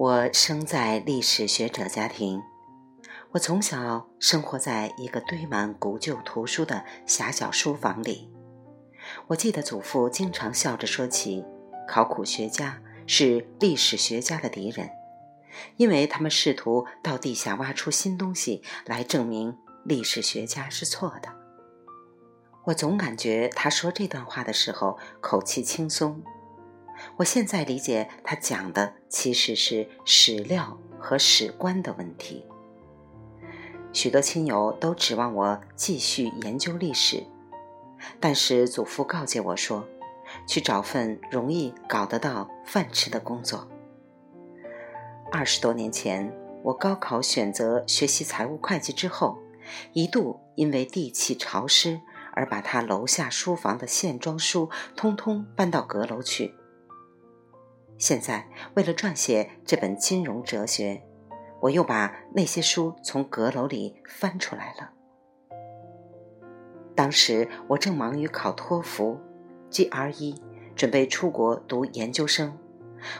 我生在历史学者家庭，我从小生活在一个堆满古旧图书的狭小书房里。我记得祖父经常笑着说起，考古学家是历史学家的敌人，因为他们试图到地下挖出新东西来证明历史学家是错的。我总感觉他说这段话的时候口气轻松。我现在理解，他讲的其实是史料和史观的问题。许多亲友都指望我继续研究历史，但是祖父告诫我说，去找份容易搞得到饭吃的工作。二十多年前，我高考选择学习财务会计之后，一度因为地气潮湿而把他楼下书房的线装书通通搬到阁楼去。现在，为了撰写这本金融哲学，我又把那些书从阁楼里翻出来了。当时我正忙于考托福、GRE，准备出国读研究生。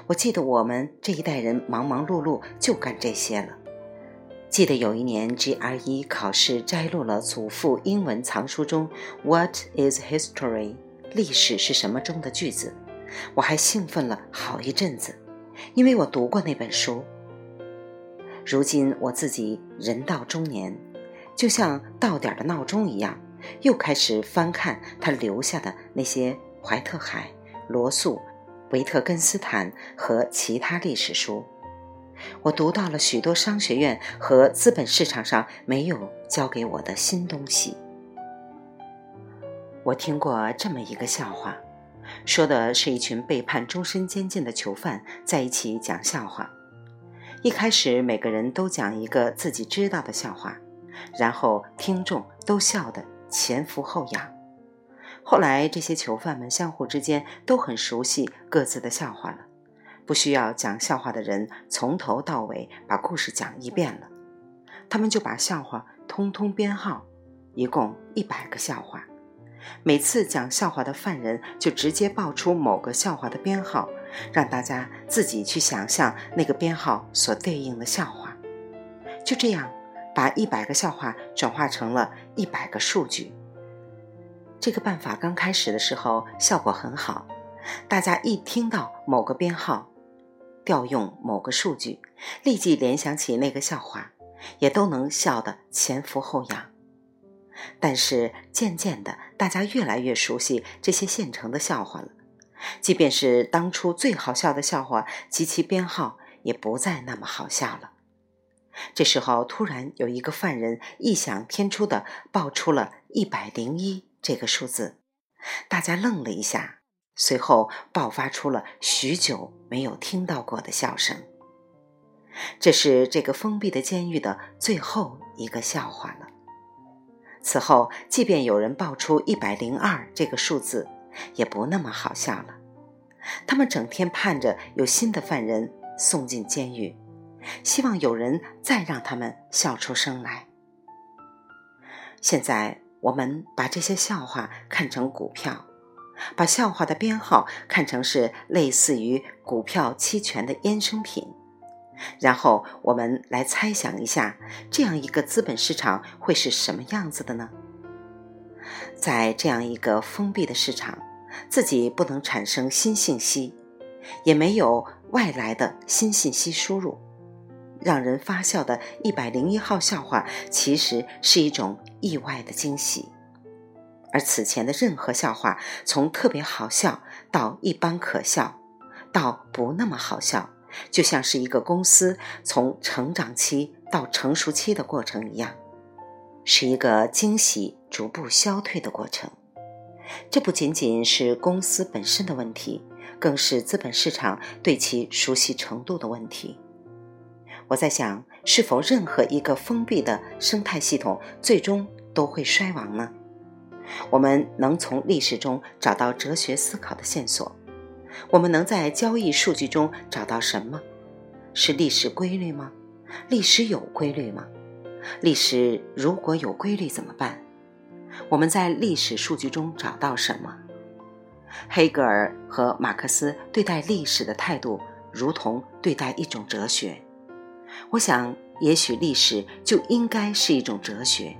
我记得我们这一代人忙忙碌碌就干这些了。记得有一年 GRE 考试摘录了祖父英文藏书中 “What is history？” 历史是什么中的句子。我还兴奋了好一阵子，因为我读过那本书。如今我自己人到中年，就像到点的闹钟一样，又开始翻看他留下的那些怀特海、罗素、维特根斯坦和其他历史书。我读到了许多商学院和资本市场上没有教给我的新东西。我听过这么一个笑话。说的是一群被判终身监禁的囚犯在一起讲笑话。一开始，每个人都讲一个自己知道的笑话，然后听众都笑得前俯后仰。后来，这些囚犯们相互之间都很熟悉各自的笑话了，不需要讲笑话的人从头到尾把故事讲一遍了，他们就把笑话通通编号，一共一百个笑话。每次讲笑话的犯人就直接报出某个笑话的编号，让大家自己去想象那个编号所对应的笑话。就这样，把一百个笑话转化成了一百个数据。这个办法刚开始的时候效果很好，大家一听到某个编号，调用某个数据，立即联想起那个笑话，也都能笑得前俯后仰。但是渐渐的，大家越来越熟悉这些现成的笑话了。即便是当初最好笑的笑话及其编号，也不再那么好笑了。这时候，突然有一个犯人异想天出的报出了一百零一这个数字，大家愣了一下，随后爆发出了许久没有听到过的笑声。这是这个封闭的监狱的最后一个笑话了。此后，即便有人报出一百零二这个数字，也不那么好笑了。他们整天盼着有新的犯人送进监狱，希望有人再让他们笑出声来。现在，我们把这些笑话看成股票，把笑话的编号看成是类似于股票期权的衍生品。然后我们来猜想一下，这样一个资本市场会是什么样子的呢？在这样一个封闭的市场，自己不能产生新信息，也没有外来的新信息输入，让人发笑的一百零一号笑话其实是一种意外的惊喜，而此前的任何笑话，从特别好笑到一般可笑，到不那么好笑。就像是一个公司从成长期到成熟期的过程一样，是一个惊喜逐步消退的过程。这不仅仅是公司本身的问题，更是资本市场对其熟悉程度的问题。我在想，是否任何一个封闭的生态系统最终都会衰亡呢？我们能从历史中找到哲学思考的线索。我们能在交易数据中找到什么？是历史规律吗？历史有规律吗？历史如果有规律怎么办？我们在历史数据中找到什么？黑格尔和马克思对待历史的态度如同对待一种哲学。我想，也许历史就应该是一种哲学，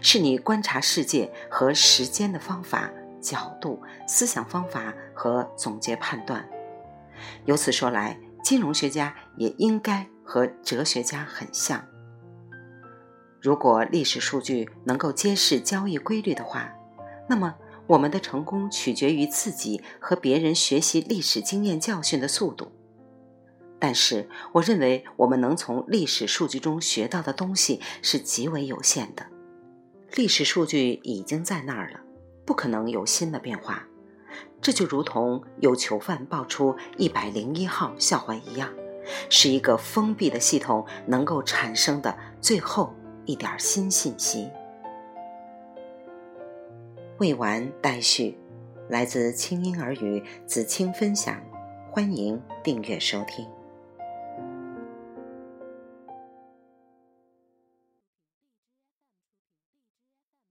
是你观察世界和时间的方法、角度、思想方法和总结判断。由此说来，金融学家也应该和哲学家很像。如果历史数据能够揭示交易规律的话，那么我们的成功取决于自己和别人学习历史经验教训的速度。但是，我认为我们能从历史数据中学到的东西是极为有限的。历史数据已经在那儿了，不可能有新的变化。这就如同有囚犯爆出一百零一号笑话一样，是一个封闭的系统能够产生的最后。一点新信息，未完待续。来自清音儿语子清分享，欢迎订阅收听。